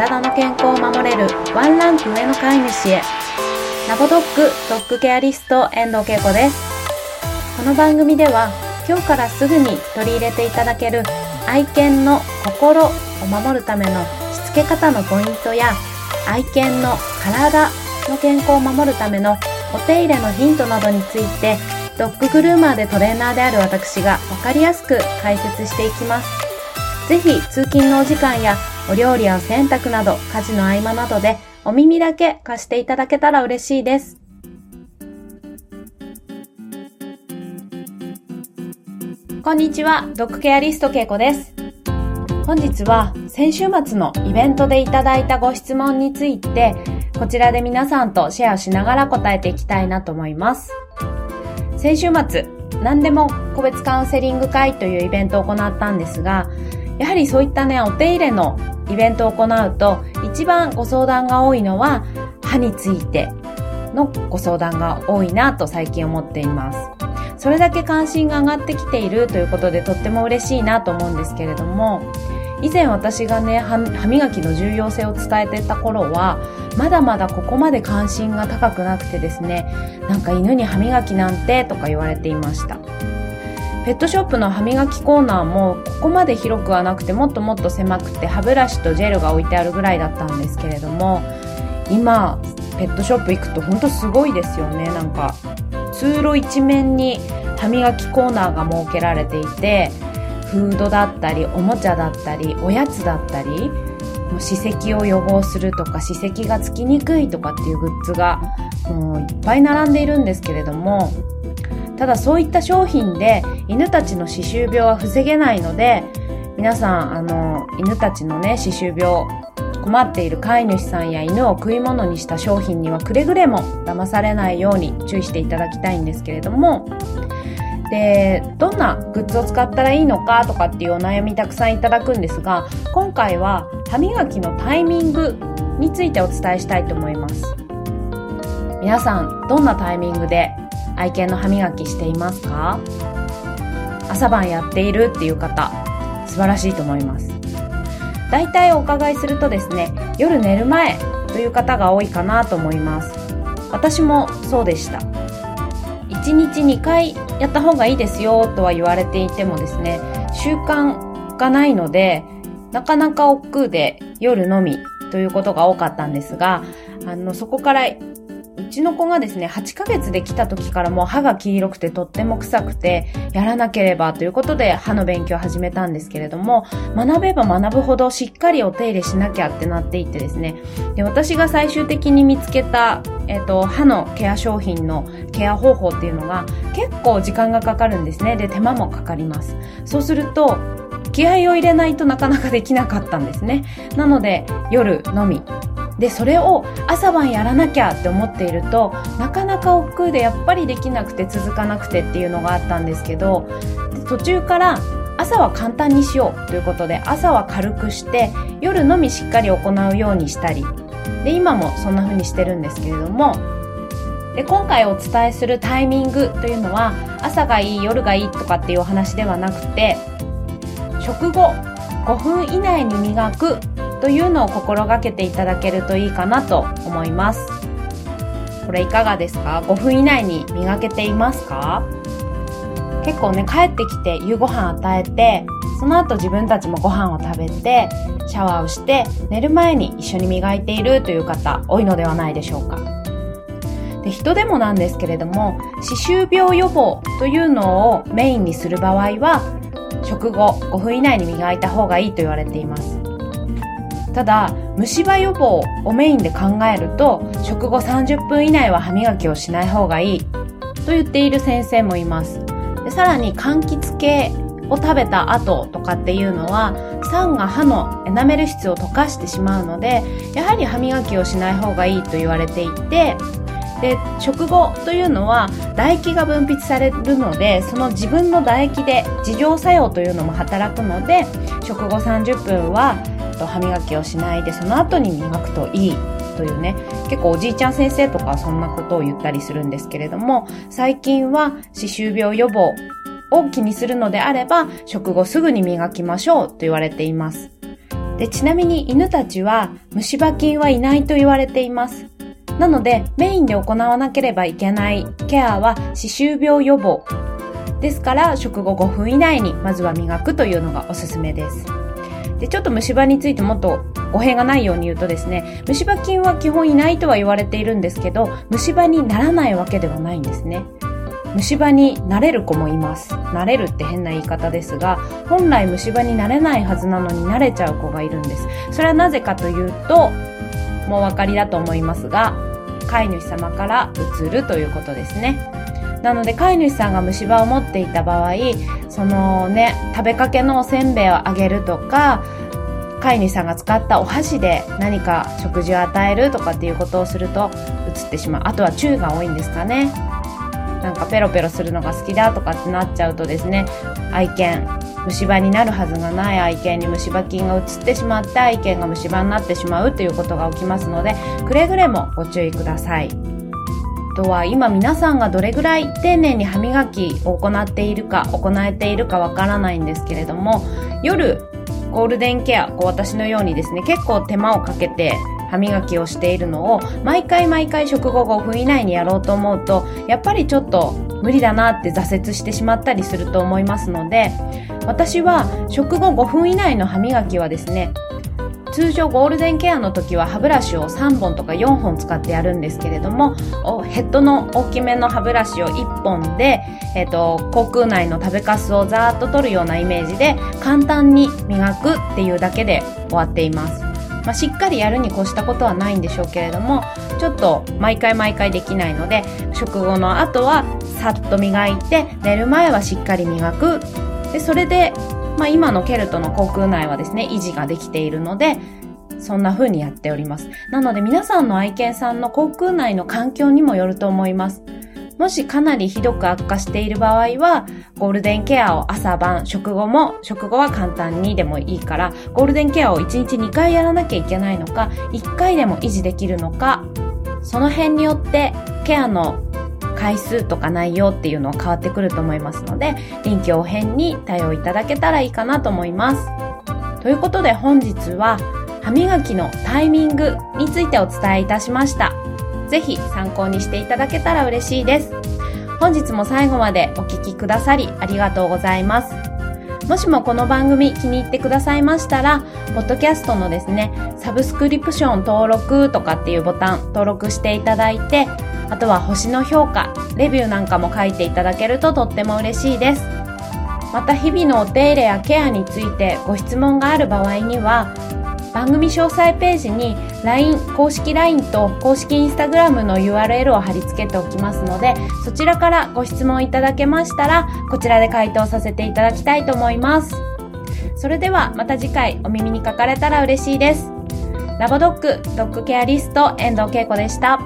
体の健康を守れるワンランク上の飼い主へラボドッグドッグケアリスト遠藤恵子ですこの番組では今日からすぐに取り入れていただける愛犬の心を守るためのしつけ方のポイントや愛犬の体の健康を守るためのお手入れのヒントなどについてドッググルーマーでトレーナーである私がわかりやすく解説していきます。ぜひ通勤のお時間やお料理や洗濯など家事の合間などでお耳だけ貸していただけたら嬉しいです。こんにちは、ドッグケアリストけいこです。本日は先週末のイベントでいただいたご質問について、こちらで皆さんとシェアしながら答えていきたいなと思います。先週末、何でも個別カウンセリング会というイベントを行ったんですが、やはりそういったね、お手入れのイベントを行うと、一番ご相談が多いのは、歯についてのご相談が多いなと最近思っています。それだけ関心が上がってきているということでとっても嬉しいなと思うんですけれども、以前私がね、歯磨きの重要性を伝えてた頃は、まだまだここまで関心が高くなくてですね、なんか犬に歯磨きなんてとか言われていました。ペットショップの歯磨きコーナーもここまで広くはなくてもっともっと狭くて歯ブラシとジェルが置いてあるぐらいだったんですけれども今ペットショップ行くとほんとすごいですよね。なんか通路一面に歯磨きコーナーが設けられていてフードだったりおもちゃだったりおやつだったり歯石を予防するとか歯石がつきにくいとかっていうグッズがもういっぱい並んでいるんですけれどもただそういった商品で犬たちの歯周病は防げないので皆さんあの犬たちのね歯周病困っている飼い主さんや犬を食い物にした商品にはくれぐれも騙されないように注意していただきたいんですけれどもでどんなグッズを使ったらいいのかとかっていうお悩みたくさんいただくんですが今回は歯磨きのタイミングについてお伝えしたいと思います。皆さんどんなタイミングで愛犬の歯磨きしていますか？朝晩やっているっていう方、素晴らしいと思います。大体お伺いするとですね、夜寝る前という方が多いかなと思います。私もそうでした。1日2回やった方がいいですよとは言われていてもですね、習慣がないので、なかなか億劫で夜のみということが多かったんですが、あの、そこからうちの子がですね、8ヶ月で来た時からもう歯が黄色くてとっても臭くて、やらなければということで歯の勉強を始めたんですけれども、学べば学ぶほどしっかりお手入れしなきゃってなっていってですね、で私が最終的に見つけた、えっ、と、歯のケア商品のケア方法っていうのが結構時間がかかるんですね。で、手間もかかります。そうすると、気合を入れないとなかなかできなかったんですね。なので、夜のみでそれを朝晩やらなきゃって思っているとなかなか億劫でやっぱりできなくて続かなくてっていうのがあったんですけど途中から朝は簡単にしようということで朝は軽くして夜のみしっかり行うようにしたりで今もそんな風にしてるんですけれどもで今回お伝えするタイミングというのは朝がいい夜がいいとかっていうお話ではなくて食後5分以内に磨くというのを心がけていただけるといいかなと思います。これいかがですか ?5 分以内に磨けていますか？結構ね、帰ってきて夕ご飯与えて、その後自分たちもご飯を食べて、シャワーをして、寝る前に一緒に磨いているという方、多いのではないでしょうか。で人でもなんですけれども、歯周病予防というのをメインにする場合は、食後5分以内に磨いた方がいいと言われています。ただ虫歯予防をメインで考えると食後30分以内は歯磨きをしない方がいいと言っている先生もいます。でさらに柑橘系を食べた後とかっていうのは酸が歯のエナメル質を溶かしてしまうのでやはり歯磨きをしない方がいいと言われていてで食後というのは唾液が分泌されるのでその自分の唾液で自浄作用というのも働くので食後30分はと歯磨きをしないでその後に磨くといいというね結構おじいちゃん先生とかそんなことを言ったりするんですけれども最近は歯周病予防を気にするのであれば食後すぐに磨きましょうと言われていますで、ちなみに犬たちは虫歯菌はいないと言われています。なので、メインで行わなければいけないケアは歯周病予防。ですから、食後5分以内にまずは磨くというのがおすすめです。で、ちょっと虫歯についてもっと語弊がないように言うとですね、虫歯菌は基本いないとは言われているんですけど、虫歯にならないわけではないんですね。虫歯になれる子もいます。なれるって変な言い方ですが、本来虫歯になれないはずなのに慣れちゃう子がいるんです。それはなぜかというと、もうお分かりだと思いますが、飼い主様から移るということですね。なので飼い主さんが虫歯を持っていた場合、そのね、食べかけのおせんべいをあげるとか、飼い主さんが使ったお箸で何か食事を与えるとかっていうことをすると移ってしまう。あとは注意が多いんですかね。なんかペロペロするのが好きだとかってなっちゃうとですね、愛犬、虫歯になるはずがない愛犬に虫歯菌が移ってしまって愛犬が虫歯になってしまうということが起きますので、くれぐれもご注意ください。とは今皆さんがどれぐらい丁寧に歯磨きを行っているか行えているかわからないんですけれども夜ゴールデンケアこう私のようにですね結構手間をかけて歯磨きをしているのを毎回毎回食後5分以内にやろうと思うとやっぱりちょっと無理だなって挫折してしまったりすると思いますので私は食後5分以内の歯磨きはですね通常ゴールデンケアの時は歯ブラシを3本とか4本使ってやるんですけれどもヘッドの大きめの歯ブラシを1本で、えーと、口腔内の食べかすをざーっと取るようなイメージで簡単に磨くっていうだけで終わっています。まあ、しっかりやるに越したことはないんでしょうけれどもちょっと毎回毎回できないので食後の後はさっと磨いて寝る前はしっかり磨く。でそれで、まあ、今のケルトの口腔内はですね維持ができているのでそんな風にやっております。なので皆さんの愛犬さんの口腔内の環境にもよると思います。もしかなりひどく悪化している場合は、ゴールデンケアを朝晩、食後も、食後は簡単にでもいいから、ゴールデンケアを1日2回やらなきゃいけないのか、1回でも維持できるのか、その辺によってケアの回数とか内容っていうのは変わってくると思いますので、臨機応変に対応いただけたらいいかなと思います。ということで本日は、歯磨きのタイミングについてお伝えいたしました。ぜひ参考にしていただけたら嬉しいです。本日も最後までお聴きくださりありがとうございます。もしもこの番組気に入ってくださいましたら、ポッドキャストのですね、サブスクリプション登録とかっていうボタン登録していただいて、あとは星の評価、レビューなんかも書いていただけるととっても嬉しいです。また日々のお手入れやケアについてご質問がある場合には、番組詳細ページに LINE 公式 LINE と公式 Instagram の URL を貼り付けておきますのでそちらからご質問いただけましたらこちらで回答させていただきたいと思いますそれではまた次回お耳にかかれたら嬉しいですラボドッグドッグケアリスト遠藤恵子でした。